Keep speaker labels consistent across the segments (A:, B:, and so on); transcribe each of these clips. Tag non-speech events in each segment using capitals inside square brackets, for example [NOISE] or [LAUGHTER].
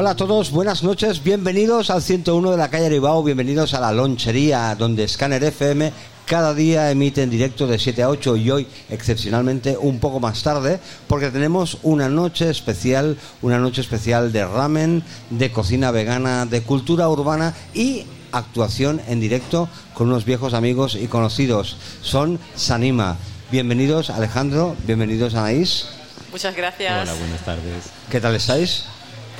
A: Hola a todos, buenas noches, bienvenidos al 101 de la calle Aribao, bienvenidos a la lonchería donde Scanner FM cada día emite en directo de 7 a 8 y hoy excepcionalmente un poco más tarde porque tenemos una noche especial, una noche especial de ramen, de cocina vegana, de cultura urbana y actuación en directo con unos viejos amigos y conocidos. Son Sanima. Bienvenidos Alejandro, bienvenidos Anaís.
B: Muchas gracias.
C: Hola, buenas tardes.
A: ¿Qué tal estáis?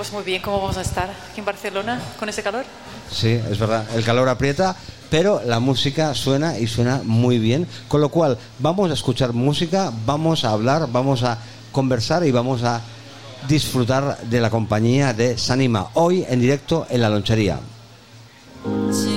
B: Pues muy bien, ¿cómo vamos a estar aquí en Barcelona con ese calor?
A: Sí, es verdad, el calor aprieta, pero la música suena y suena muy bien, con lo cual vamos a escuchar música, vamos a hablar, vamos a conversar y vamos a disfrutar de la compañía de Sanima, hoy en directo en la lonchería.
D: La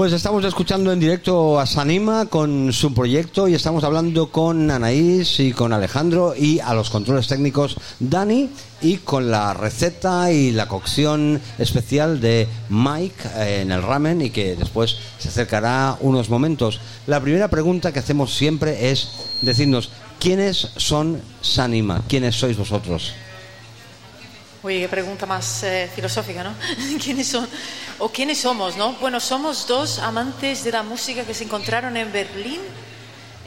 A: Pues estamos escuchando en directo a Sanima con su proyecto y estamos hablando con Anaís y con Alejandro y a los controles técnicos Dani y con la receta y la cocción especial de Mike eh, en el ramen y que después se acercará unos momentos. La primera pregunta que hacemos siempre es decirnos quiénes son Sanima, quiénes sois vosotros.
B: Uy, qué pregunta más eh, filosófica, ¿no? [LAUGHS] ¿Quiénes son? ¿O quiénes somos, no? Bueno, somos dos amantes de la música que se encontraron en Berlín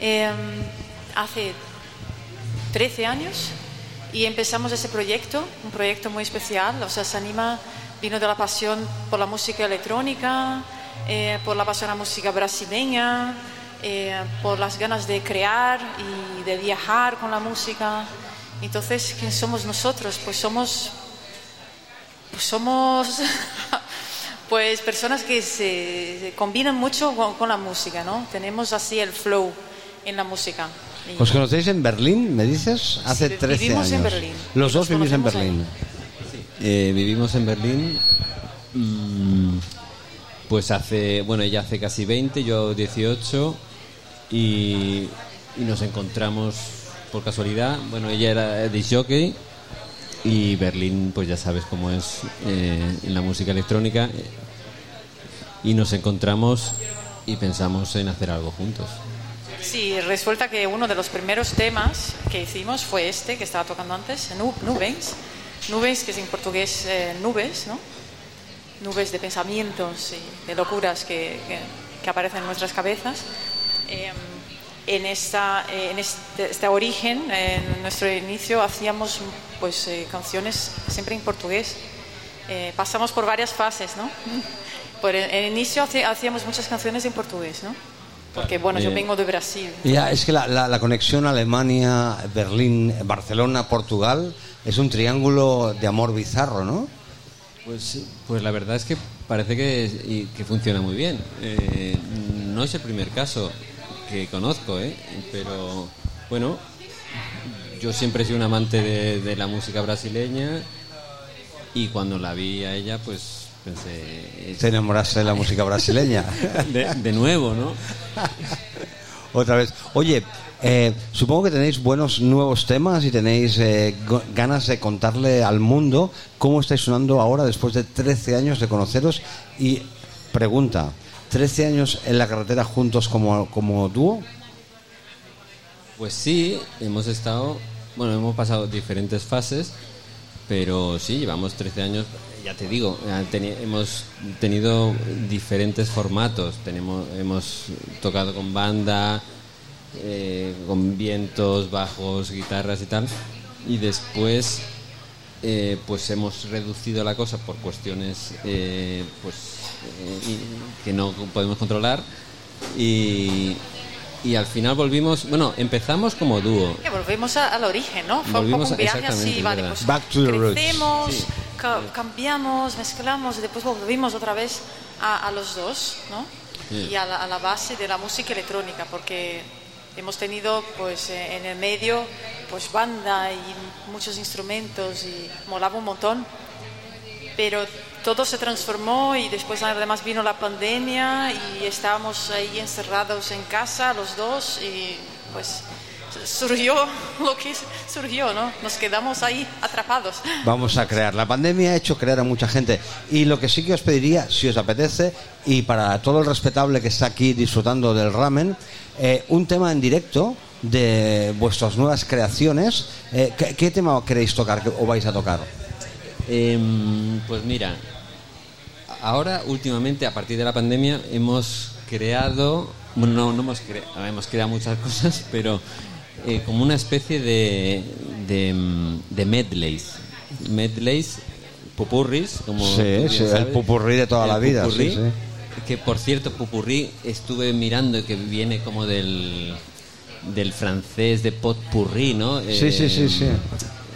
B: eh, hace 13 años y empezamos ese proyecto, un proyecto muy especial. O sea, Sanima vino de la pasión por la música electrónica, eh, por la pasión a la música brasileña, eh, por las ganas de crear y de viajar con la música. Entonces, ¿quién somos nosotros? Pues somos pues somos [LAUGHS] pues personas que se, se combinan mucho con, con la música, ¿no? Tenemos así el flow en la música. Y-
A: ¿Os conocéis en Berlín, me dices? Hace
B: Sí,
A: 13
B: vivimos
A: años.
B: en Berlín.
A: Los dos vivís en Berlín.
C: Eh, vivimos en Berlín. pues hace, bueno, ella hace casi 20, yo 18. Y, y nos encontramos por casualidad. Bueno, ella era disc jockey. Y Berlín, pues ya sabes cómo es eh, en la música electrónica. Y nos encontramos y pensamos en hacer algo juntos.
B: Sí, resulta que uno de los primeros temas que hicimos fue este que estaba tocando antes, Nu- Nubes. Nubes, que es en portugués eh, nubes, ¿no? Nubes de pensamientos y de locuras que, que- aparecen en nuestras cabezas. Eh, en esta, eh, en este, este origen, en nuestro inicio, hacíamos pues eh, canciones siempre en portugués. Eh, pasamos por varias fases, ¿no? [LAUGHS] Por el, el inicio hacíamos muchas canciones en portugués, ¿no? Porque, bueno, yo vengo de Brasil.
A: Ya, es que la, la- la conexión Alemania, Berlín, Barcelona, Portugal es un triángulo de amor bizarro, ¿no?
C: Pues, pues la verdad es que parece que, que funciona muy bien. Eh, no es el primer caso que conozco, ¿eh? pero bueno, yo siempre he sido un amante de, de la música brasileña y cuando la vi a ella, pues pensé,
A: Te enamoraste de la música brasileña. [LAUGHS]
C: de, de nuevo, ¿no? [LAUGHS]
A: Otra vez. Oye, eh, supongo que tenéis buenos nuevos temas y tenéis eh, ganas de contarle al mundo cómo estáis sonando ahora después de 13 años de conoceros. Y pregunta, ¿13 años en la carretera juntos como, como dúo?
C: Pues sí, hemos estado, bueno, hemos pasado diferentes fases Pero sí, llevamos 13 años, ya te digo, hemos tenido diferentes formatos. Tenemos, hemos tocado con banda, eh, con vientos, bajos, guitarras y tal. Y después, eh, pues hemos reducido la cosa por cuestiones eh, pues, que no podemos controlar. Y, y al final volvimos, bueno, empezamos como dúo.
B: Que volvemos a- al origen, ¿no? Fue un
C: Volvimos
B: poco un viaje así, vale, pues
A: Back to the roots.
B: crecemos,
C: Sí.
B: ca- cambiamos, mezclamos y después volvimos otra vez a, a los dos, ¿no?
C: Sí.
B: Y a la, a la base de la música electrónica, porque hemos tenido, pues, eh, en el medio, pues, banda y muchos instrumentos y molaba un montón, pero todo se transformó y después además vino la pandemia y estábamos ahí encerrados en casa los dos y pues surgió [LAUGHS] lo que surgió, ¿no? Nos quedamos ahí atrapados.
A: Vamos a crear. La pandemia ha hecho crear a mucha gente. Y lo que sí que os pediría, si os apetece, y para todo el respetable que está aquí disfrutando del ramen, eh, un tema en directo de vuestras nuevas creaciones. Eh, ¿qué, qué tema queréis tocar o vais a tocar?
C: Em, pues mira, ahora últimamente, a partir de la pandemia, hemos creado, bueno, no, no hemos, cre- hemos creado muchas [LAUGHS] cosas, pero eh, como una especie de, de, mm, de medleys. Medleys, pupurris, como
A: Sí, sí, el
C: sabes.
A: pupurrí de toda
C: El
A: la vida, sí, sí.
C: Que por cierto, pupurrí estuve mirando que viene como del, del francés de potpourri, ¿no?
A: Sí, sí, sí, sí.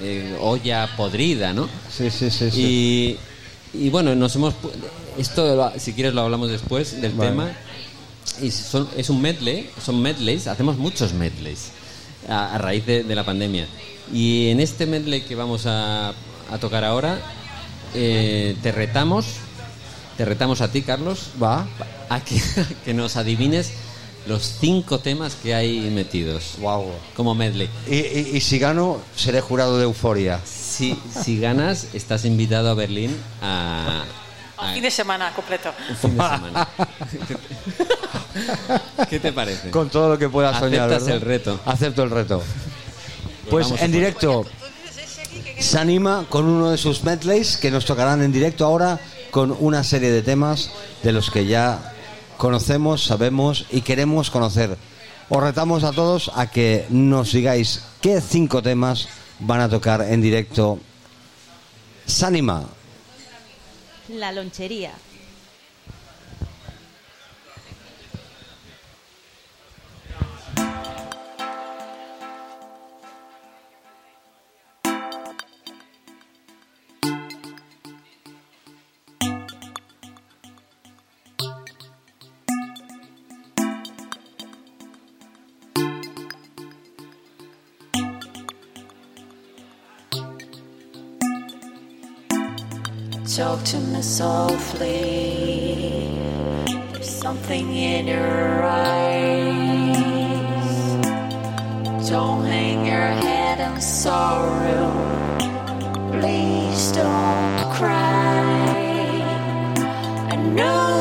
C: eh, olla podrida, ¿no?
A: Sí, sí, sí. sí.
C: Y, y bueno, nos hemos esto si quieres lo hablamos después del
A: Vale.
C: tema. Y son- es un medley, son medleys, hacemos muchos medleys a, a raíz de, de la pandemia. Y en este medley que vamos a, a tocar ahora, eh, te retamos, te retamos a ti, Carlos,
A: Va.
C: a que, a [LAUGHS] que nos adivines los cinco temas que hay metidos
A: Wow.
C: como medley.
A: Y, y- y si gano, seré jurado de euforia.
C: Si, si ganas, estás invitado a Berlín a,
B: Un fin de semana completo.
C: un fin de semana. [LAUGHS] ¿Qué te parece?
A: Con todo lo que pueda soñar.
C: Aceptas
A: ¿verdad?
C: el reto.
A: Acepto el reto. Pues
C: a
A: en directo se anima con uno de sus medleys que nos tocarán en directo ahora con una serie de temas de los que ya conocemos, sabemos y queremos conocer. Os retamos a todos a que nos digáis qué cinco temas van a tocar en directo. Sanima.
E: La lonchería.
F: Talk to me softly. There's something in your eyes. Don't hang your head in sorrow. Please don't cry. I know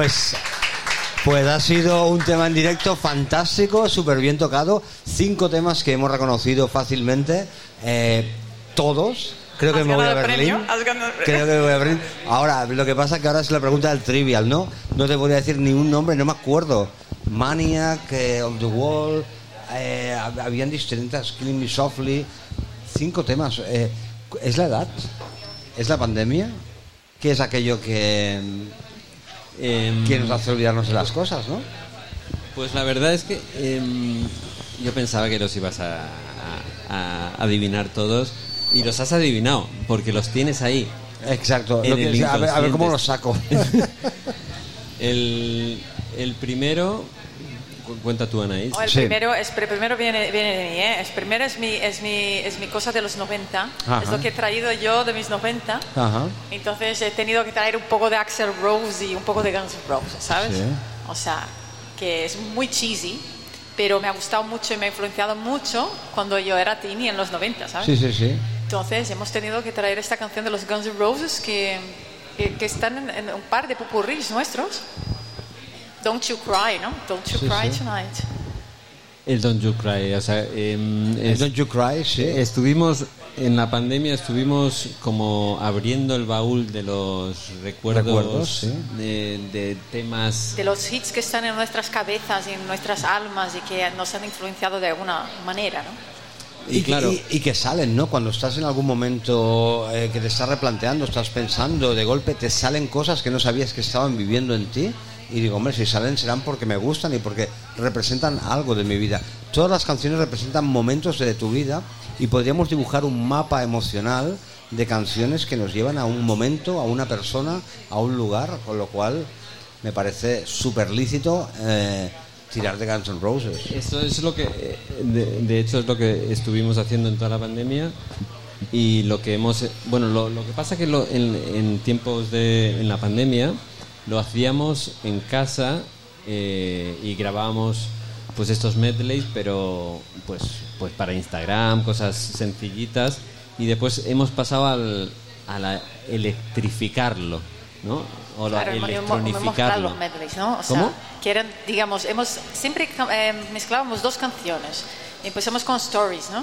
A: Pues, pues ha sido un tema en directo fantástico, súper bien tocado. Cinco temas que hemos reconocido fácilmente. eh, todos. Creo que me voy a Berlín.
B: ganado.
A: Creo que me voy a Berlín. Ahora, lo que pasa es que ahora es la pregunta del trivial, ¿no? No te voy a decir ni un nombre, no me acuerdo. Maniac, eh, On the Wall, eh, hab- habían distintas, Killing Me Softly. Cinco temas. eh, ¿Es la edad? ¿Es la pandemia? ¿Qué es aquello que,
C: Em,
A: que nos hace olvidarnos de las cosas, no?
C: Pues la verdad es que em, yo pensaba que los ibas a, a- a adivinar todos y los has adivinado porque los tienes ahí.
A: Exacto. Lo que- a, ver, a ver cómo lo
C: inconsciente.
A: saco. [LAUGHS] [LAUGHS]
C: El, el primero, cuenta tú, Anaís.
B: O el
A: Sí.
B: primero, es, primero viene, viene de mí, ¿eh? El primero es mi, es, mi, es mi cosa de los 90.
A: Ajá.
B: Es lo que he traído yo de mis 90.
A: Ajá.
B: Entonces he tenido que traer un poco de Axel Rose y un poco de Guns N' Roses, ¿sabes?
A: Sí.
B: O sea, que es muy cheesy, pero me ha gustado mucho y me ha influenciado mucho cuando yo era teeny en los 90, ¿sabes?
A: Sí, sí, sí.
B: Entonces hemos tenido que traer esta canción de los Guns N' Roses que, que, que están en, en un par de popurris nuestros. Don't You Cry, ¿no? Don't You
A: Sí,
B: Cry
A: sí.
B: Tonight.
C: El Don't You Cry, o sea, em, es-
A: Don't You Cry, sí.
C: estuvimos en la pandemia, estuvimos como abriendo el baúl de los recuerdos,
A: Recuerdos, sí.
C: de, de temas.
B: De los hits que están en nuestras cabezas y en nuestras almas y que nos han influenciado de alguna manera, ¿no?
A: Y,
C: Y claro.
A: y, y que salen, ¿no? Cuando estás en algún momento eh, que te estás replanteando, estás pensando, de golpe te salen cosas que no sabías que estaban viviendo en ti. Y digo, hombre, si salen serán porque me gustan y porque representan algo de mi vida. Todas las canciones representan momentos de tu vida y podríamos dibujar un mapa emocional de canciones que nos llevan a un momento, a una persona, a un lugar, con lo cual me parece súper lícito eh, tirar de Guns N' Roses.
C: Eso es lo que, eh, de, hecho, es lo que estuvimos haciendo en toda la pandemia y lo que hemos, bueno, lo, que pasa que en, en tiempos de, en la pandemia lo hacíamos en casa eh, y grabábamos pues estos medleys, pero pues, pues para Instagram, cosas sencillitas y después hemos pasado al, a la electrificarlo, ¿no? O la
B: Claro, hemos- hemos-
C: electronificarlo.
B: los medleys, ¿no? O sea,
C: ¿Cómo?
B: que eran, digamos, hemos siempre eh, mezclábamos dos canciones. Empezamos con stories, ¿no?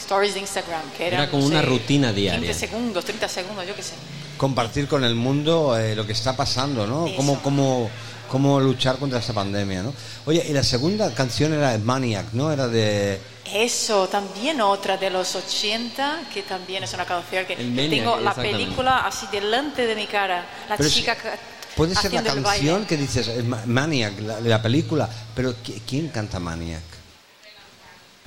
B: Stories de Instagram, que eran,
C: Era como
B: no
C: una
B: sé,
C: rutina diaria.
B: 15 segundos, 30 segundos, yo qué sé.
A: compartir con el mundo eh, lo que está pasando, ¿no?
B: Eso.
A: Cómo, cómo, cómo luchar contra esta pandemia, ¿no? Oye, y la segunda canción era Maniac, ¿no? Era de...
B: Eso, también otra de los 80, que también es una canción que
C: Maniac,
B: tengo la película así delante de mi cara. La
A: Pero es-
B: chica ca-
A: Puede ser la canción que dices, Ma- Maniac, la, la película, pero ¿qui- ¿quién canta Maniac?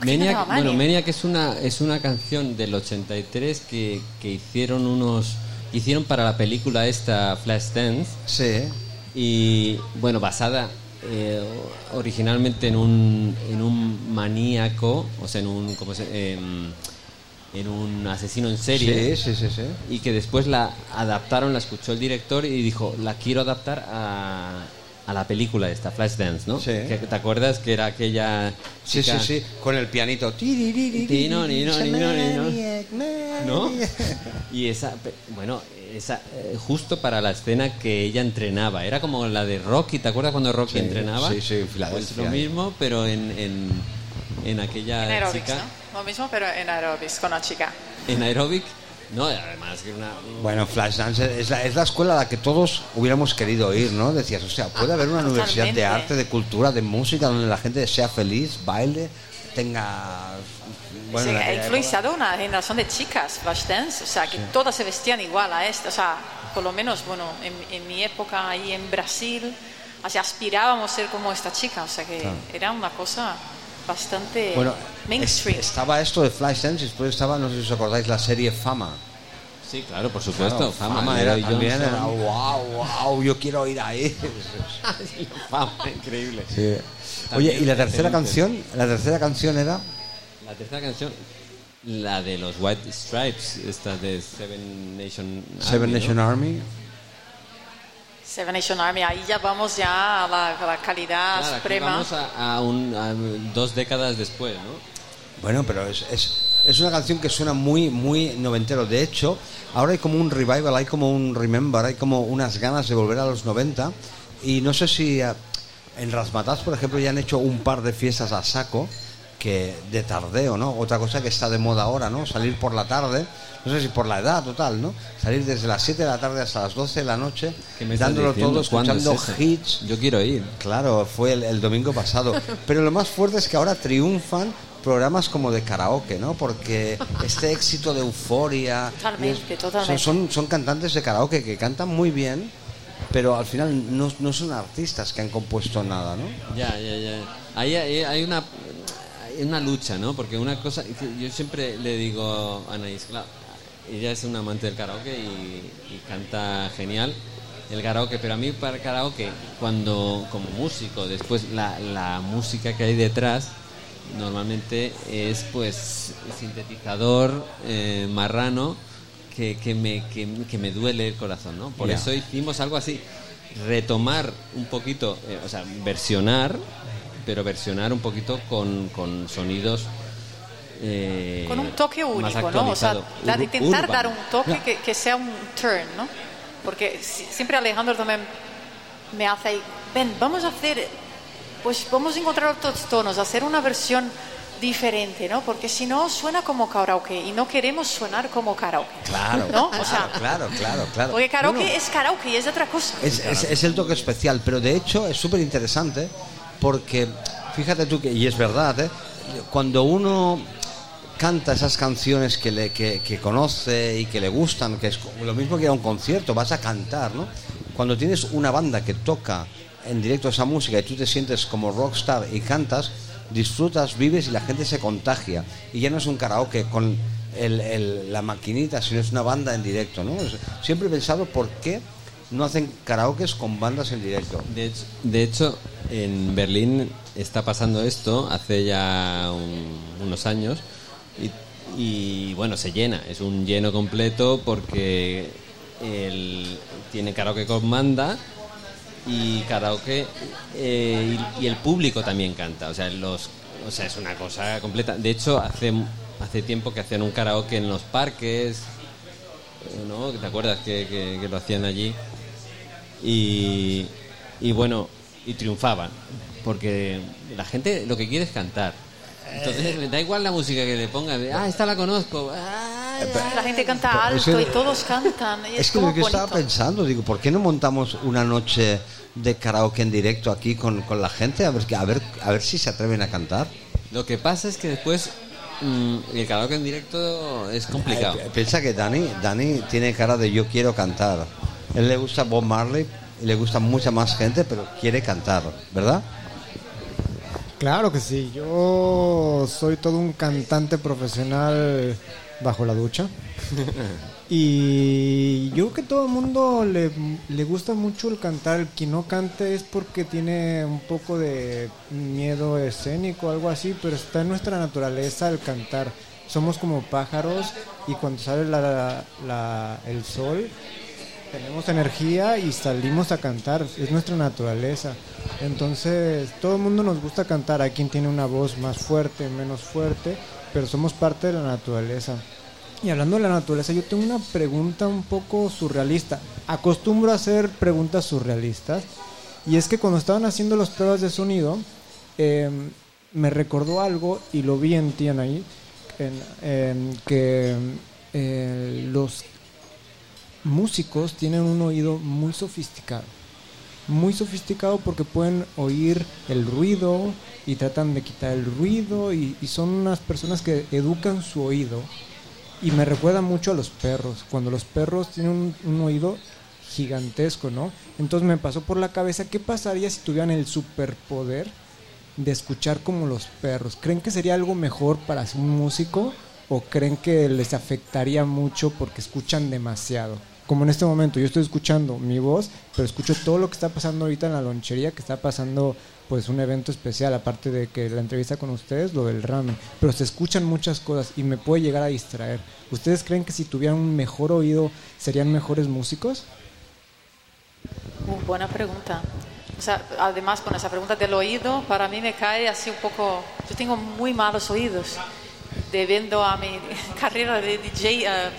B: ¿Quién
C: Maniac, bueno,
B: Maniac?
C: Es una, es una canción del 83 que, que hicieron unos hicieron para la película esta Flashdance
A: Sí,
C: y bueno basada eh, originalmente en un en un maníaco o sea en un ¿cómo se- em, en un asesino en serie
A: sí, sí, sí, sí.
C: y que después la adaptaron, la escuchó el director y dijo, la quiero adaptar a, a la película esta, Flashdance, ¿no?
A: Sí.
C: Que, ¿Te acuerdas que era aquella
A: Sí,
C: chica-
A: sí, sí, con el pianito. Tiririri,
C: Ti, no, ni, no. Y esa, bueno, esa, eh, justo para la escena que ella entrenaba, era como la de Rocky, ¿te acuerdas cuando Rocky
A: Sí,
C: entrenaba?
A: sí, sí, en
C: Pues
A: Filadelfia.
C: lo mismo, pero en, en, en aquella
B: En aerobics,
C: chica,
B: ¿no? Lo mismo, pero en aerobics, con la chica.
C: en aerobic, no, además que una...
A: Bueno, Flashdance es la, es la escuela a la que todos hubiéramos querido ir, ¿no? Decías, o sea, puede haber una universidad de arte, de cultura, de música, donde la gente sea feliz, baile, tenga... Bueno,
B: Sí,
A: en
B: ha influenciado una generación de chicas, Flashdance, o sea, que todas se vestían igual a esta, o sea, por lo menos, bueno, en, en mi época ahí en Brasil, así aspirábamos a ser como esta chica, o sea, que era una cosa bastante
A: Bueno,
B: mainstream.
A: es- estaba esto de Flashdance y después estaba, no sé si os acordáis, la serie Fama.
C: Sí, claro, por supuesto,
A: Claro,
C: fama,
A: era
C: Leroy
A: también, era, wow, wow, yo quiero ir ahí. [LAUGHS]
C: fama, increíble.
A: Sí. Oye, y la tercera canción, la tercera canción era...
C: La tercera canción, la de los White Stripes, esta de Seven Nation
A: Seven
C: Army, ¿no?
A: Nation Army.
B: Seven Nation Army, ahí ya vamos ya a la, a la calidad
C: Claro, aquí
B: suprema.
C: vamos a, a un- a dos décadas después, ¿no?
A: Bueno, pero es, es, es una canción que suena muy, muy noventero. De hecho, ahora hay como un revival, hay como un remember, hay como unas ganas de volver a los 90. Y no sé si eh, en Rasmatas, por ejemplo, ya han hecho un par de fiestas a saco que de tardeo, ¿no? Otra cosa que está de moda ahora, ¿no? Salir por la tarde, no sé si por la edad total, ¿no? Salir desde las 7 de la tarde hasta las 12 de la noche,
C: ¿Qué me estás
A: dándolo todo,
C: ¿Cuándo es
A: escuchando hits.
C: Yo quiero ir.
A: Claro, fue el, el domingo pasado. [LAUGHS] Pero lo más fuerte es que ahora triunfan programas como de karaoke, ¿no? Porque [LAUGHS] este éxito de euforia...
B: Totalmente, totalmente.
A: Son, son, son cantantes de karaoke que cantan muy bien, pero al final no, no son artistas que han compuesto nada, ¿no?
C: Ya, ya, ya. Ahí hay, hay una hay una lucha, ¿no? Porque una cosa, yo siempre le digo a Anaís, claro, ella es una amante del karaoke y, y canta genial el karaoke, pero a mí para el karaoke, cuando como músico, después la, la música que hay detrás, normalmente es pues sintetizador eh, marrano que, que me, que, que me duele el corazón, ¿no? Por eso hicimos algo así, retomar un poquito, eh, o sea, versionar, pero versionar un poquito con, con sonidos... eh,
B: Con un toque único, ¿no? O sea, intentar
C: urban.
B: dar un toque que, que sea un turn, ¿no? Porque si- siempre Alejandro también me hace ahí, ven, vamos a hacer, pues vamos a encontrar otros tonos, hacer una versión diferente, ¿no? Porque si no suena como karaoke y no queremos sonar como karaoke.
A: Claro,
B: ¿No? O
A: claro,
B: sea,
A: claro, claro, claro.
B: Porque karaoke
A: Bueno,
B: es karaoke y es otra cosa.
A: Es, es- es el toque especial, pero de hecho es súper interesante porque, fíjate tú que, y es verdad, ¿eh? cuando uno canta esas canciones que, le, que, que conoce y que le gustan, que es lo mismo que ir a un concierto, vas a cantar, ¿no? Cuando tienes una banda que toca en directo esa música y tú te sientes como rockstar y cantas, disfrutas, vives y la gente se contagia. Y ya no es un karaoke con el- la maquinita, sino es una banda en directo, ¿no? Siempre he pensado por qué no hacen karaokes con bandas en directo.
C: De hecho, en Berlín está pasando esto hace ya un- unos años y, bueno, se llena, es un lleno completo porque tiene karaoke con banda y karaoke eh, y, y el público también canta, o sea, los, o sea, es una cosa completa. De hecho, hace, hace tiempo que hacían un karaoke en los parques, eh, ¿no? ¿Te acuerdas que, que- que lo hacían allí? y, y bueno, y triunfaban, porque la gente lo que quiere es cantar. Entonces, me da igual la música que le pongan, ah, esta la conozco. ah,
B: La gente canta alto y todos cantan. y es,
A: Es que
B: como
A: lo que estaba pensando, digo, ¿por qué no montamos una noche de karaoke en directo aquí con, con la gente? A ver, a, ver, a ver si se atreven a cantar.
C: Lo que pasa es que después mm, el karaoke en directo es complicado.
A: Piensa que Dani, Dani tiene cara de yo quiero cantar. Él le gusta Bob Marley le gusta mucha más gente, pero quiere cantar, ¿verdad?
G: Claro que sí, yo soy todo un cantante profesional bajo la ducha. [LAUGHS] y yo creo que todo el mundo le, le gusta mucho el cantar. El que no cante es porque tiene un poco de miedo escénico algo así, pero está en nuestra naturaleza el cantar. Somos como pájaros y cuando sale la- la- el sol tenemos energía y salimos a cantar, es nuestra naturaleza. Entonces, todo el mundo nos gusta cantar, hay quien tiene una voz más fuerte, menos fuerte, pero somos parte de la naturaleza. Y hablando de la naturaleza, yo tengo una pregunta un poco surrealista. Acostumbro a hacer preguntas surrealistas. Y es que cuando estaban haciendo las pruebas de sonido, eh, me recordó algo y lo vi en ti, en que eh, los músicos tienen un oído muy sofisticado. Muy sofisticado porque pueden oír el ruido y tratan de quitar el ruido y, son unas personas que educan su oído. Y me recuerda mucho a los perros. Cuando los perros tienen un, un oído gigantesco, ¿no? Entonces me pasó por la cabeza, ¿qué pasaría si tuvieran el superpoder de escuchar como los perros? ¿Creen que sería algo mejor para un músico o creen que les afectaría mucho porque escuchan demasiado? Como en este momento, yo estoy escuchando mi voz, pero escucho todo lo que está pasando ahorita en la lonchería, que está pasando pues un evento especial, aparte de que la entrevista con ustedes, lo del ramen, pero se escuchan muchas cosas y me puede llegar a distraer. ¿Ustedes creen que si tuvieran un mejor oído serían mejores músicos?
B: Uh, buena pregunta. O sea, además con esa pregunta del oído, para mí me cae así un poco... Yo tengo muy malos oídos. Debiendo a mi [LAUGHS] carrera de DJ eh,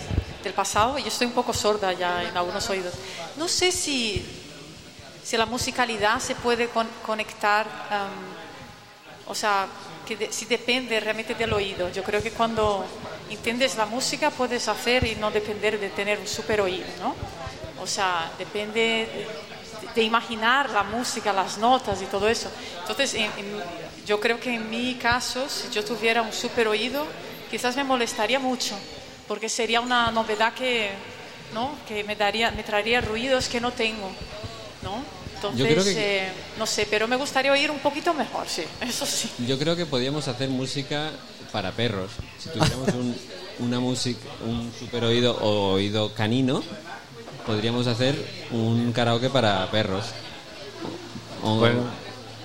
B: del pasado, yo estoy un poco sorda ya en algunos oídos. No sé si, si la musicalidad se puede con- conectar, am, o sea, que de- si depende realmente del oído. Yo creo que cuando entiendes la música puedes hacer y no depender de tener un super oído, ¿no? O sea, depende de, de imaginar la música, las notas y todo eso. Entonces, en- en- yo creo que en mi caso, si yo tuviera un super oído, quizás me molestaría mucho, porque sería una novedad que, ¿no? que me, daría, me traería ruidos que no tengo. ¿no? Entonces,
C: que-
B: eh, no sé, pero me gustaría oír un poquito mejor, sí, [LAUGHS] eso sí.
C: Yo creo que podríamos hacer música para perros. Si tuviéramos un, una música, un super oído o oído canino, podríamos hacer un karaoke para perros. O-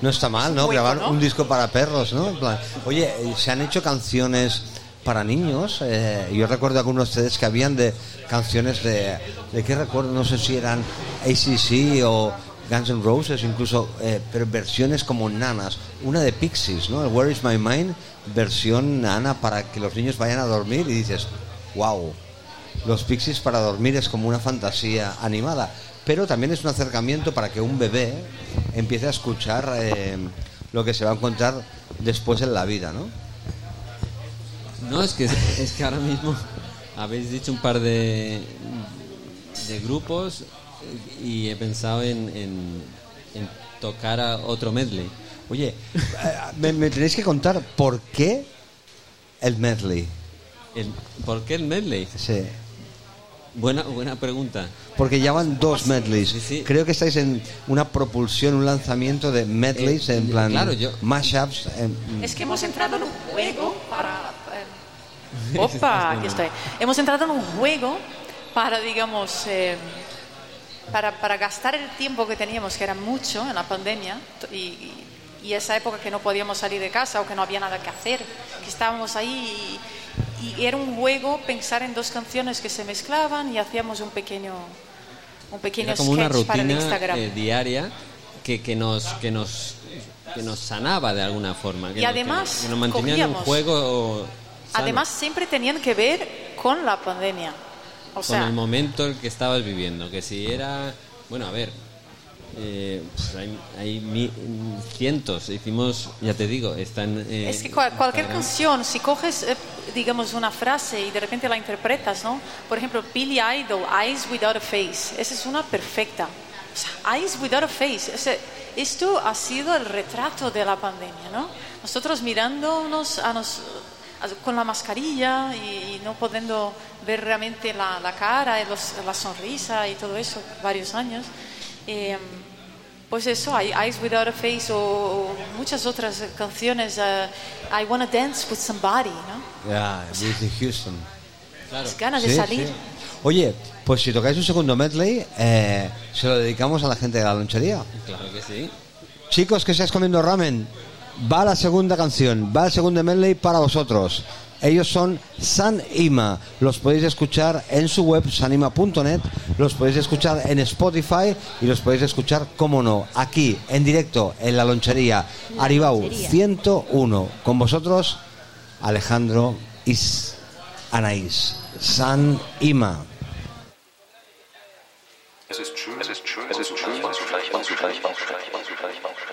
A: No está mal, ¿no? Grabar
B: ¿no?
A: un disco para perros, ¿no? En plan, oye, eh, se han hecho canciones para niños. eh, yo recuerdo algunos de ustedes que habían de canciones de. ¿De qué recuerdo? No sé si eran ACC o Guns N' Roses, incluso, eh, versiones como nanas. Una de Pixies, ¿no? El Where is My Mind, versión nana para que los niños vayan a dormir y dices, wow. Los Pixies para dormir es como una fantasía animada, pero también es un acercamiento para que un bebé empiece a escuchar eh, lo que se va a encontrar después en la vida, ¿no?
C: No, es que, [LAUGHS] es que ahora mismo habéis dicho un par de, de grupos y he pensado en, en- en tocar a otro medley.
A: Oye, [LAUGHS] me, me tenéis que contar por qué el medley.
C: El- ¿Por qué el medley?
A: Sí.
C: Buena, buena pregunta.
A: Porque ya van dos medleys.
C: Sí, sí.
A: Creo que estáis en una propulsión, un lanzamiento de medleys
C: Eh,
A: en plan
C: claro, yo-
A: mashups. en-
B: Es que hemos entrado en un juego para... opa, [LAUGHS] aquí estoy. Hemos entrado en un juego para, digamos, eh, para, para gastar el tiempo que teníamos, que era mucho en la pandemia, y, y- esa época que no podíamos salir de casa o que no había nada que hacer, que estábamos ahí y, y era un juego pensar en dos canciones que se mezclaban y hacíamos un pequeño, un pequeño
C: Era como una
B: sketch para el
C: rutina
B: Instagram.
C: eh, diaria que, que nos que nos que nos sanaba de alguna forma. Que
B: Y
C: nos-
B: además,
C: que nos mantenía en un juego
B: Además, siempre tenían que ver con la pandemia. O
C: con
B: sea,
C: el momento el que estabas viviendo. Que si era. Bueno, a ver. eh, pues hay, hay mi- cientos, hicimos, ya te digo, están. eh,
B: es que cual- cualquier
C: Instagram.
B: canción, si coges, eh, digamos, una frase y de repente la interpretas, ¿no? Por ejemplo, Billy Idol, Eyes Without a Face. Esa es una perfecta. O sea, Eyes Without a Face. Ese- esto ha sido el retrato de la pandemia, ¿no? Nosotros mirándonos a nos, con la mascarilla y, y no pudiendo ver realmente la, la cara, y los- la sonrisa y todo eso, varios años. Eh, pues eso, Eyes Without a Face o, o muchas otras canciones. eh, I Wanna Dance with Somebody, ¿no?
A: Ya, Whitney Houston.
B: Las ganas de
A: Sí,
B: salir.
A: sí. Oye, pues si tocáis un segundo medley, eh, se lo dedicamos a la gente de la lonchería.
C: Claro que sí.
A: Chicos que estáis comiendo ramen, va la segunda canción, va el segundo medley para vosotros. Ellos son San Ima, los podéis escuchar en su web sanima.net, los podéis escuchar en Spotify y los podéis escuchar, como no, aquí en directo en la lonchería
E: La
A: Aribau
E: lonchería.
A: 101. Con vosotros, Alejandro y Anaís. San Ima.
H: Es ist schön, es ist schön, es ist schön, es ist schön, es ist schön.
F: Boots,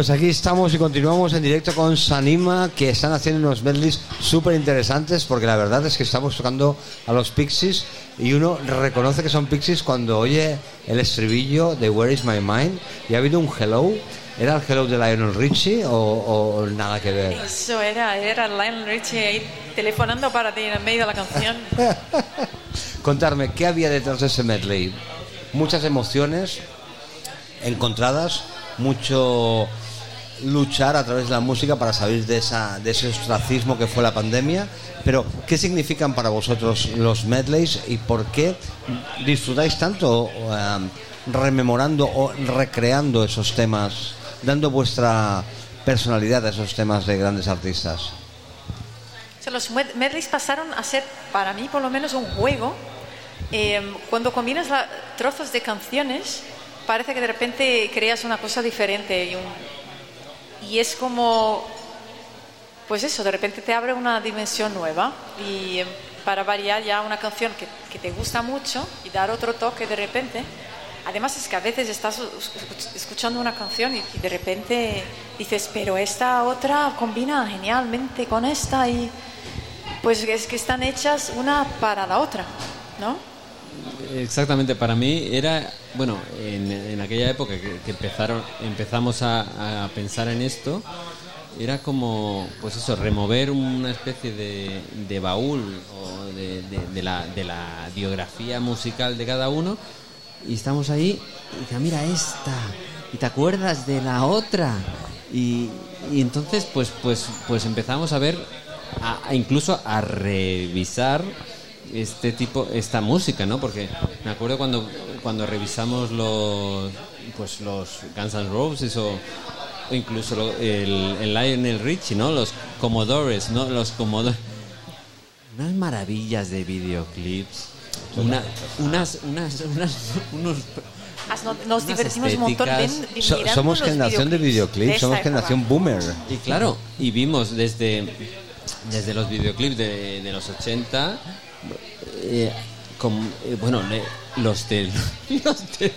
A: Pues aquí estamos y continuamos en directo con Sanima, que están haciendo unos medleys súper interesantes, porque la verdad es que estamos tocando a los Pixies y uno reconoce que son Pixies cuando oye el estribillo de Where is My Mind y ha habido un hello. ¿Era el hello de Lionel Richie o, o nada que ver?
B: Eso era, era Lionel Richie ahí telefonando para ti en medio de la canción. [LAUGHS]
A: Contarme, ¿qué había detrás de ese medley? Muchas emociones encontradas, mucho luchar a través de la música para salir de, esa, de ese ostracismo que fue la pandemia. Pero, ¿qué significan para vosotros los medleys y por qué disfrutáis tanto eh, rememorando o recreando esos temas, dando vuestra personalidad a esos temas de grandes artistas?
B: O sea, los med- medleys pasaron a ser, para mí por lo menos, un juego. Eh, cuando combinas la- trozos de canciones, parece que de repente creas una cosa diferente y, un- y es como, pues eso, de repente te abre una dimensión nueva y eh, para variar ya una canción que, que te gusta mucho y dar otro toque de repente. Además es que a veces estás escu- escuchando una canción y, y de repente dices, pero esta otra combina genialmente con esta y pues es que están hechas una para la otra, ¿no?
C: Exactamente, para mí era, bueno, en, en aquella época que, que empezaron, empezamos a, a pensar en esto, era como, pues eso, remover una especie de, de baúl o de, de- de la, de la biografía musical de cada uno y estamos ahí y dice, mira esta, y te acuerdas de la otra. Y, y entonces, pues, pues, pues empezamos a ver, a- a incluso a revisar este tipo esta música no porque me acuerdo cuando cuando revisamos los pues los Guns N' Roses o, o incluso lo- el, el Lionel Richie no los Commodores no los Commodores. Unas maravillas de videoclips. Una- unas unas unas unos
B: no- Nos divertimos un montón
A: So- somos generación de videoclips,
B: de
A: somos generación boomer.
C: Y claro, y vimos desde, desde los videoclips de, de los 80, eh, com- eh, bueno, le- los de, [LAUGHS] los de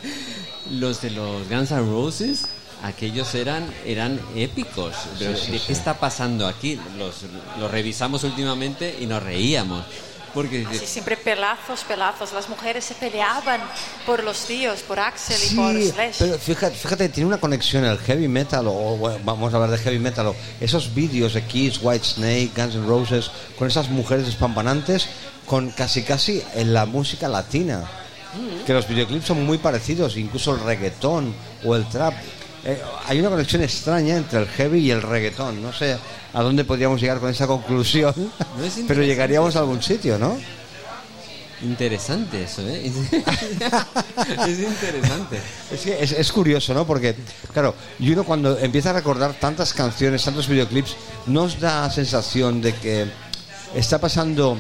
C: los de los Guns N' Roses, aquellos eran eran épicos. Pero, ¿de ¿Qué está pasando aquí? Los, los revisamos últimamente y nos reíamos. Porque
B: Así siempre pelazos, pelazos. Las mujeres se peleaban por los tíos, por Axel y por
A: Sí,
B: Slash.
A: pero fíjate, fíjate, tiene una conexión el heavy metal, o bueno, vamos a hablar de heavy metal, o esos vídeos de Kiss, White Snake, Guns N' Roses, con esas mujeres espampanantes, con casi casi en la música latina. Que los videoclips son muy parecidos, incluso el reggaetón o el trap. Eh, hay una conexión extraña entre el heavy y el reggaetón. No sé a dónde podríamos llegar con esa conclusión, [LAUGHS]
C: ¿No es
A: pero llegaríamos a algún sitio, ¿no?
C: interesante eso, ¿eh? [LAUGHS] es interesante.
A: Es, que es, es curioso, ¿no? Porque, claro, y uno cuando empieza a recordar tantas canciones, tantos videoclips, nos da sensación de que está pasando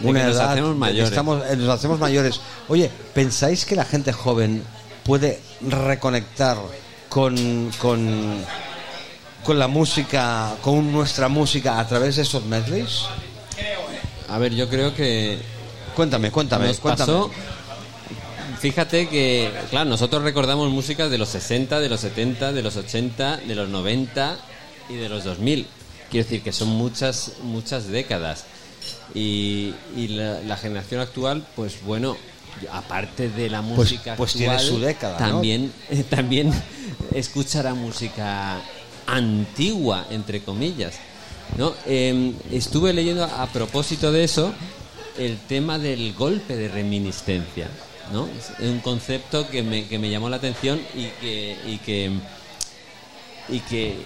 C: De
A: una
C: que nos
A: edad,
C: hacemos mayores.
A: estamos, eh, nos hacemos mayores. Oye, ¿pensáis que la gente joven puede reconectar con, con, con la música, con nuestra música a través de esos medleys?
C: A ver, yo creo que
A: Cuéntame, cuéntame,
C: nos
A: cuéntame.
C: pasó. Fíjate que, claro, nosotros recordamos músicas de los 60, de los 70, de los 80, de los 90 y de los 2000. Quiero decir que son muchas, muchas décadas. Y, y la, la generación actual, pues bueno, aparte de la
A: Pues-
C: música
A: pues
C: actual,
A: tiene su década, ¿no?
C: también, también [LAUGHS] escuchará música antigua, entre comillas. ¿no? Eh, estuve leyendo a propósito de eso el tema del golpe de reminiscencia. ¿no? Es un concepto que me, que me llamó la atención y que, y que, y que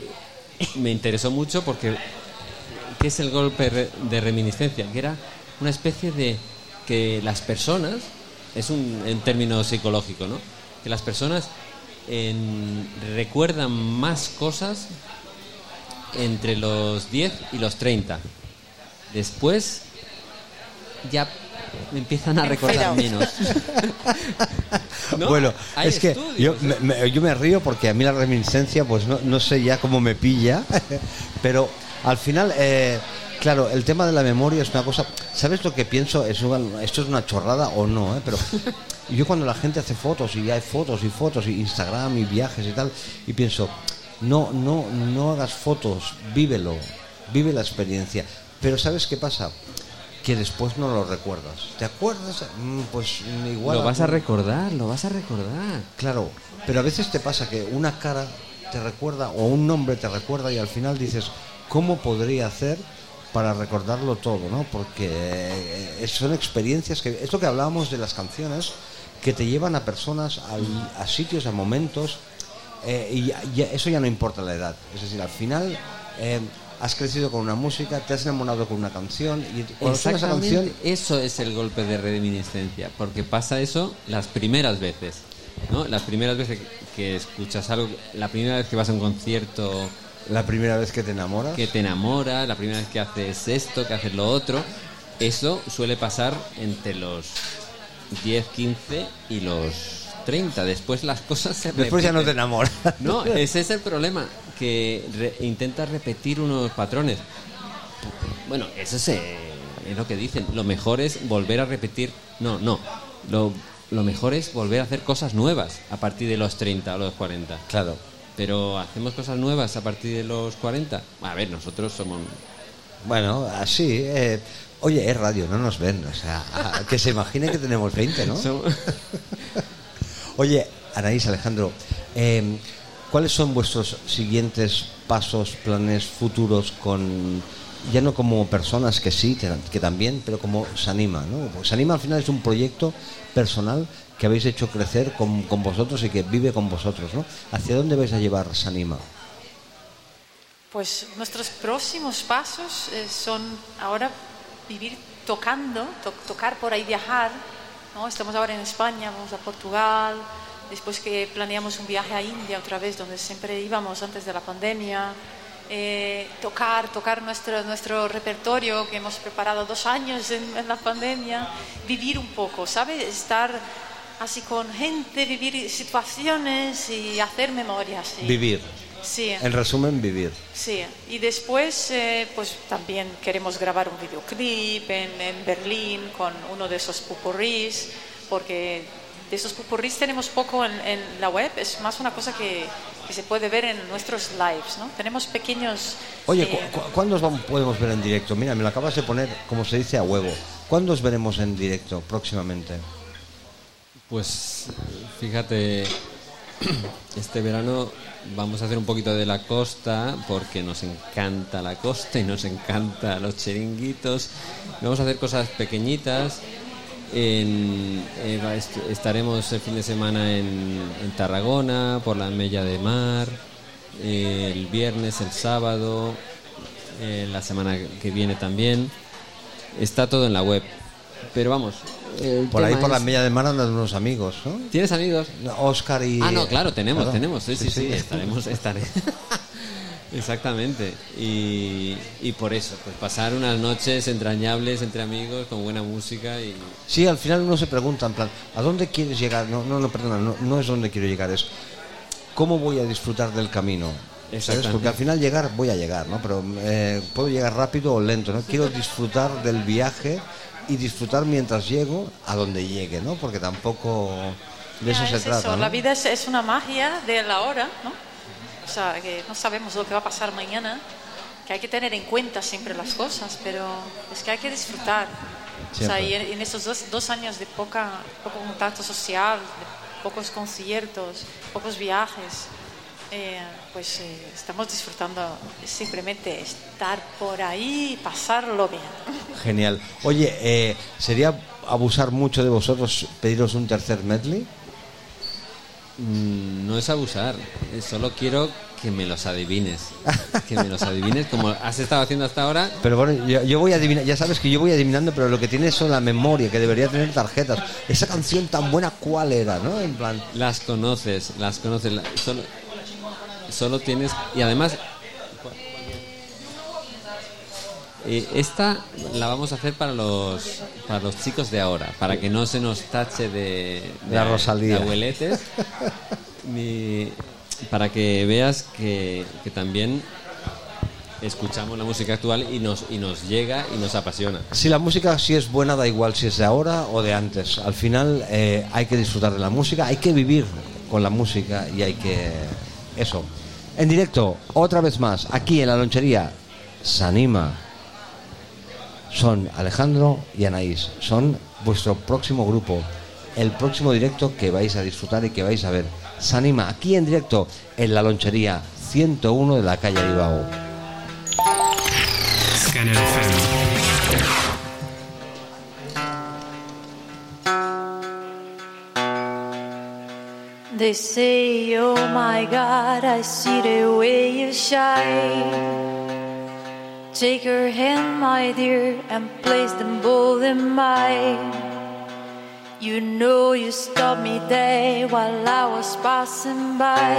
C: me interesó mucho porque ¿qué es el golpe de reminiscencia? Que era una especie de que las personas, es un en términos psicológicos, ¿no? Que las personas en- recuerdan más cosas entre los 10 y los 30. Después ya empiezan a recordar menos. [LAUGHS] No,
A: bueno,
C: hay
A: es que yo me- yo me río porque a mí la reminiscencia, pues no, no sé ya cómo me pilla, [LAUGHS] pero al final, eh, claro, el tema de la memoria es una cosa. ¿Sabes lo que pienso? Es una- esto es una chorrada o no, eh? pero [LAUGHS] yo cuando la gente hace fotos y hay fotos y fotos y Instagram y viajes y tal, y pienso, no, no, no hagas fotos, vívelo, vive la experiencia. Pero ¿sabes qué pasa? Que después no lo recuerdas. ¿Te acuerdas? Mm, Pues mm, igual.
C: Lo vas a recordar, lo vas a recordar.
A: Claro, pero a veces te pasa que una cara te recuerda o un nombre te recuerda y al final dices, ¿cómo podría hacer para recordarlo todo? ¿no? Porque eh, son experiencias que es lo que hablábamos de las canciones que te llevan a personas, a, sitios, a momentos eh, y eso ya no importa la edad. Es decir, al final eh, has crecido con una música, te has enamorado con una canción y suena esa
C: Exactamente,
A: canción
C: eso es el golpe de reminiscencia, porque pasa eso las primeras veces, ¿no? Las primeras veces que escuchas algo, la primera vez que vas a un concierto
A: la primera vez que te enamoras.
C: que te enamora, la primera vez que haces esto, que haces lo otro, eso suele pasar entre los 10, 15 y los 30. Después las cosas se
A: Después ya no te
C: repiten.
A: enamoras.
C: No, ese es el problema, que re- intentas repetir unos patrones. Bueno, eso es, eh, es lo que dicen. Lo mejor es volver a repetir. No, no. Lo, lo mejor es volver a hacer cosas nuevas a partir de los 30 o los 40.
A: Claro.
C: Pero hacemos cosas nuevas a partir de los 40. A ver, nosotros somos.
A: Bueno, así. eh, oye, es radio, no nos ven. O sea, que se imagine que tenemos 20, ¿no?
C: somos- [LAUGHS]
A: Oye, Anaís, Alejandro, eh, ¿cuáles son vuestros siguientes pasos, planes futuros con. Ya no como personas que sí, que, que también, pero como Sanima, ¿no? Pues Sanima al final es un proyecto personal que habéis hecho crecer con, con vosotros y que vive con vosotros, ¿no? ¿Hacia dónde vais a llevar Sanima?
B: Pues nuestros próximos pasos eh, son ahora vivir tocando, to- tocar por ahí, viajar. ¿no? Estamos ahora en España, vamos a Portugal, después que planeamos un viaje a India otra vez, donde siempre íbamos antes de la pandemia. Eh, tocar, tocar nuestro, nuestro repertorio que hemos preparado dos años en, en la pandemia, vivir un poco, ¿sabes? Estar así con gente, vivir situaciones y hacer memorias. sí.
A: Vivir.
B: Sí.
A: En resumen, vivir.
B: Sí, y después eh, pues también queremos grabar un videoclip en, en Berlín con uno de esos pupurrís, porque de esos pupurrís tenemos poco en, en la web, es más una cosa que, que se puede ver en nuestros lives, ¿no? Tenemos pequeños...
A: Oye,
B: eh,
A: ¿cu- cu- ¿cuándo os vamos- podemos ver en directo? Mira, me lo acabas de poner, como se dice, a huevo. ¿Cuándo os veremos en directo próximamente?
C: Pues fíjate, este verano vamos a hacer un poquito de la costa porque nos encanta la costa y nos encanta los chiringuitos. Vamos a hacer cosas pequeñitas. En- eh, est- estaremos el fin de semana en, en Tarragona, por la Mella de Mar, eh, el viernes, el sábado, eh, la semana que viene también. Está todo en la web. Pero vamos.
A: Por ahí, por la Mella de Mar, andan unos amigos, ¿no?
C: ¿Tienes amigos?
A: Oscar y...
C: Ah, no, claro, tenemos,
A: Claro.
C: tenemos. Sí, sí, sí, estaremos, estaré. [LAUGHS] Exactamente. Y, y por eso, pues pasar unas noches entrañables entre amigos con buena música y
A: Sí, al final uno se pregunta, en plan, ¿a dónde quieres llegar? No, no, no perdona, no, no es dónde quiero llegar, es cómo voy a disfrutar del camino. ¿sabes?
C: Exactamente.
A: Porque al final llegar, voy a llegar, ¿no? Pero eh, puedo llegar rápido o lento, ¿no? Quiero disfrutar del viaje y disfrutar mientras llego a donde llegue, ¿no? Porque tampoco de eso
B: ya,
A: se
B: es
A: trata,
B: eso,
A: ¿no?
B: La vida es, es una magia de la hora, ¿no? Sea, que no sabemos lo que va a pasar mañana, que hay que tener en cuenta siempre las cosas, pero es que hay que disfrutar. O sea, y en, en estos dos, dos años de poca, poco contacto social, de pocos conciertos, pocos viajes, eh, pues eh, estamos disfrutando simplemente estar por ahí y pasarlo bien.
A: Genial. Oye, eh, ¿sería abusar mucho de vosotros pediros un tercer medley?
C: Mm, no es abusar, solo quiero que me los adivines. Que me los adivines como has estado haciendo hasta ahora.
A: Pero bueno, yo, yo voy adivinando, ya sabes que yo voy adivinando, pero lo que tiene es la memoria, que debería tener tarjetas. Esa canción tan buena, ¿cuál era, no? En plan,
C: Las conoces, las conoces. Solo, solo tienes. Y además. Eh, esta la vamos a hacer para los para los chicos de ahora, para que no se nos tache de, de,
A: La Rosalía.
C: de abueletes, ni- para que veas que, que también escuchamos la música actual y nos y nos llega y nos apasiona.
A: Si la música si es buena, da igual si es de ahora o de antes. Al final eh, hay que disfrutar de la música, hay que vivir con la música y hay que... Eso. En directo, otra vez más, aquí en la lonchería, se anima. Son Alejandro y Anaís. Son vuestro próximo grupo. El próximo directo que vais a disfrutar y que vais a ver. Se anima aquí en directo en la lonchería 101 de la calle
I: FM.
F: They say, oh my God, I see the way you shine. Take her hand, my dear, and place them both in mine. You know you stopped me there while I was passing by.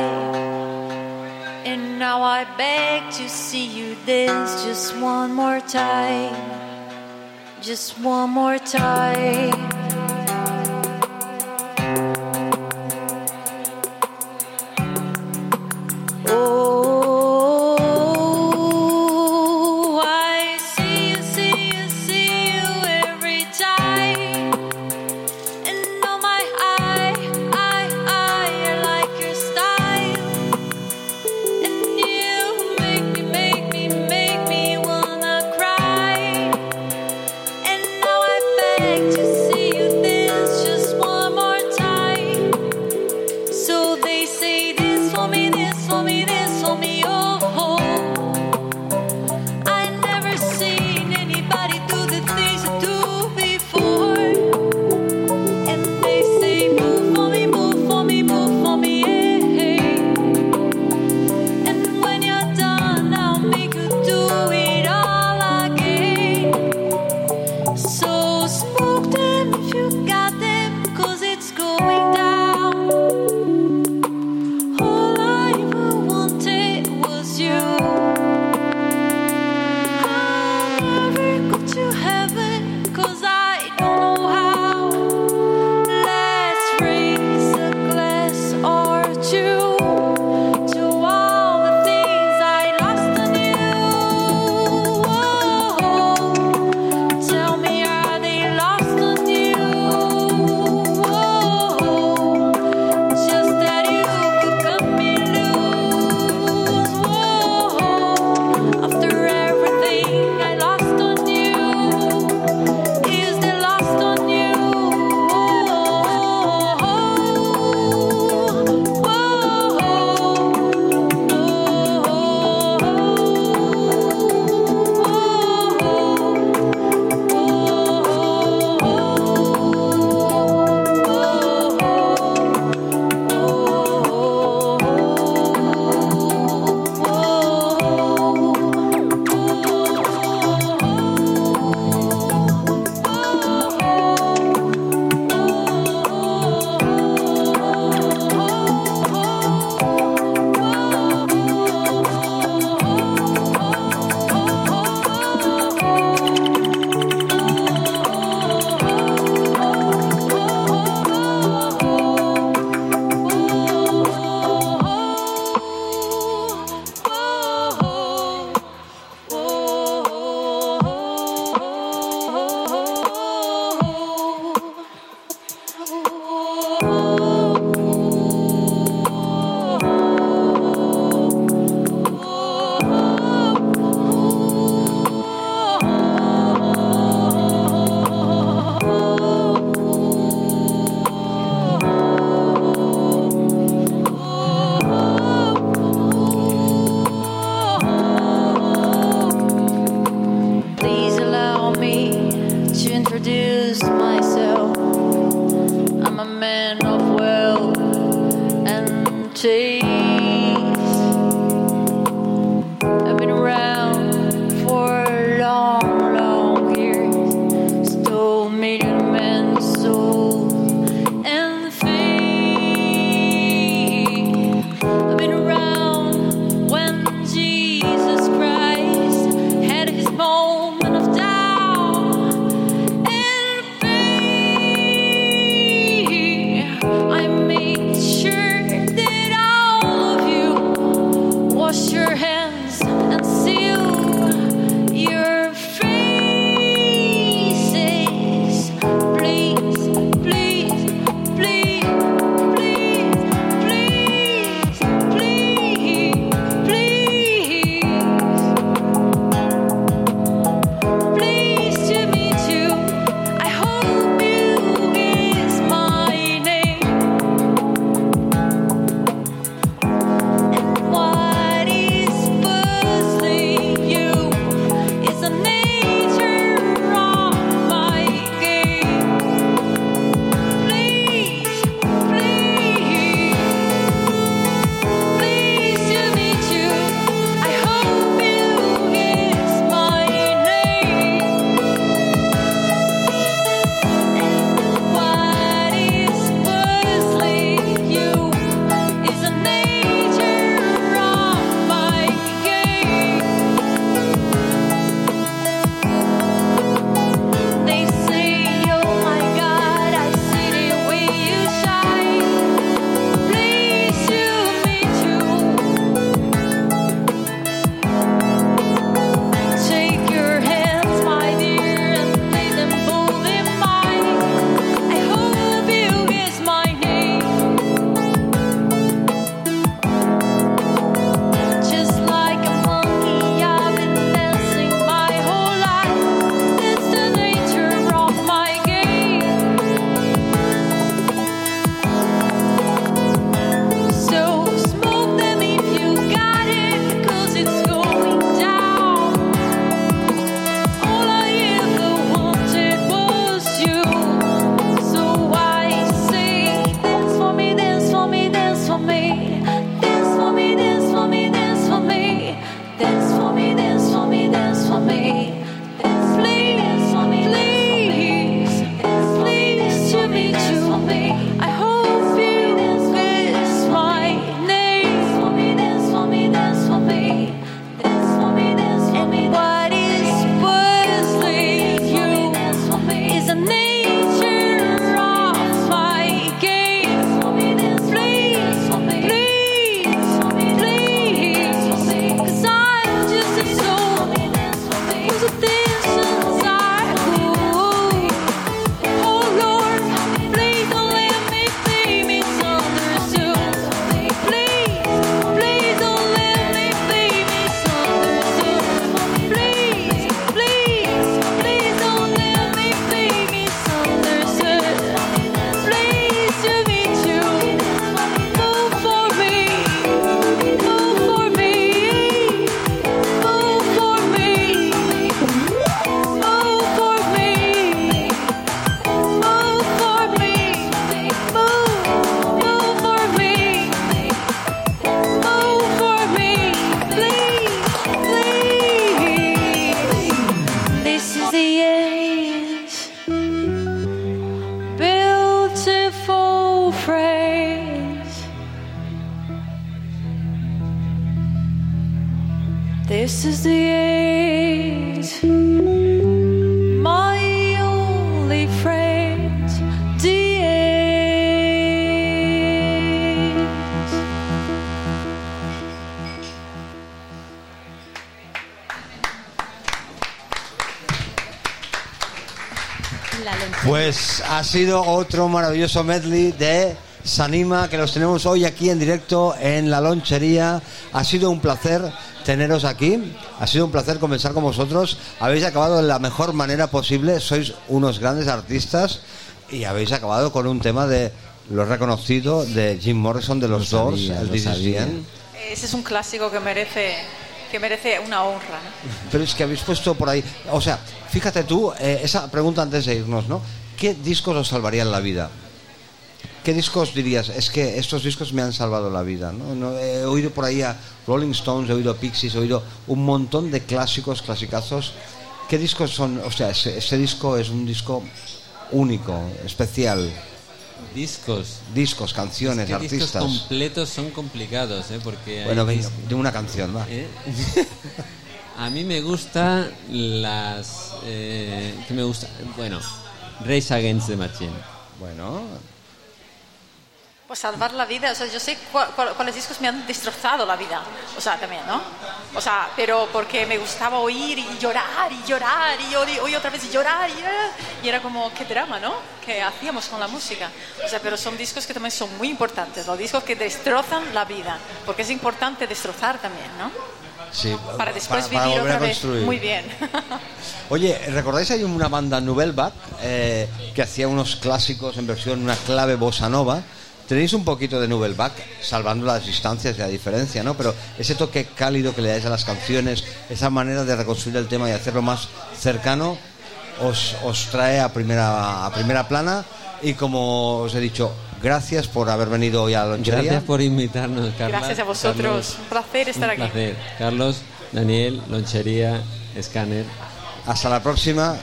F: And now I beg to see you dance just one more time. Just one more time. I'm a man of wealth and taste. This is the end, my only friend, the end.
E: La lonchería.
A: Pues ha sido otro maravilloso medley de Sanima que los tenemos hoy aquí en directo en la lonchería. Ha sido un placer teneros aquí. Ha sido un placer conversar con vosotros. Habéis acabado de la mejor manera posible. Sois unos grandes artistas y habéis acabado con un tema de lo reconocido de Jim Morrison de los
C: Lo
A: Doors,
C: sabía,
A: el This Is.
B: Ese es un clásico que merece, que merece una honra. ¿no?
A: Pero es que habéis puesto por ahí, o sea, fíjate tú, eh, esa pregunta antes de irnos, ¿no? ¿Qué discos os salvarían la vida? ¿Qué discos dirías? Es que estos discos me han salvado la vida, ¿no? No, he oído por ahí a Rolling Stones, he oído Pixies, he oído un montón de clásicos, clasicazos. ¿Qué discos son? O sea, ese, ese disco es un disco único, especial.
C: Discos.
A: Discos, canciones,
C: Es que discos
A: artistas.
C: completos son complicados, ¿eh? Porque
A: Bueno, venga, de una canción, va.
C: ¿Eh? [LAUGHS] A mí me gusta las... Eh, ¿Qué me gusta? Bueno, Race Against the Machine.
A: Bueno,
B: Pues salvar la vida, o sea, yo sé cuál- cuál- cuáles discos me han destrozado la vida, o sea, también, ¿no? O sea, pero porque me gustaba oír y llorar y llorar y oír otra vez y llorar y llorar. Y era como, qué drama, ¿no? Que hacíamos con la música. O sea, pero son discos que también son muy importantes, los discos que destrozan la vida, porque es importante destrozar también, ¿no?
A: sí.
B: Para después
A: para
B: vivir
A: volver a
B: otra vez muy bien. [LAUGHS]
A: Oye, ¿recordáis hay una banda Nouvelle Vague eh, que hacía unos clásicos en versión una clave bossa nova? Tenéis un poquito de Nouvelle Vague, salvando las distancias y la diferencia, ¿no? Pero ese toque cálido que le dais a las canciones, esa manera de reconstruir el tema y hacerlo más cercano, os, os trae a primera, a primera plana. Y como os he dicho, gracias por haber venido hoy a la lonchería.
C: Gracias por invitarnos, Carla.
B: Gracias a vosotros,
C: Carlos,
B: un placer estar
C: un
B: aquí.
C: placer. Carlos, Daniel, Lonchería, Scanner.
A: Hasta la próxima.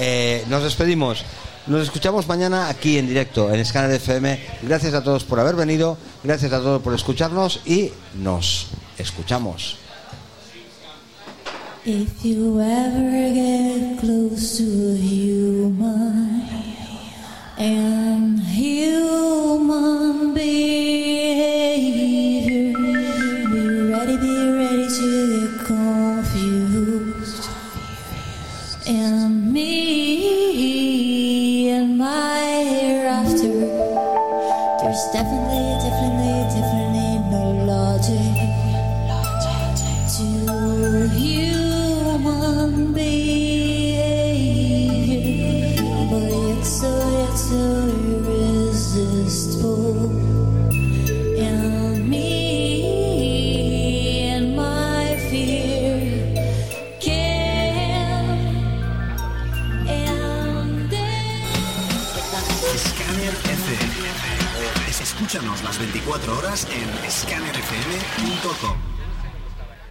A: Eh, nos despedimos. Nos escuchamos mañana aquí en directo en Scanner FM. Gracias a todos por haber venido. Gracias a todos por escucharnos y nos escuchamos.
J: Stephanie. Las 24 horas en scannerfm.com.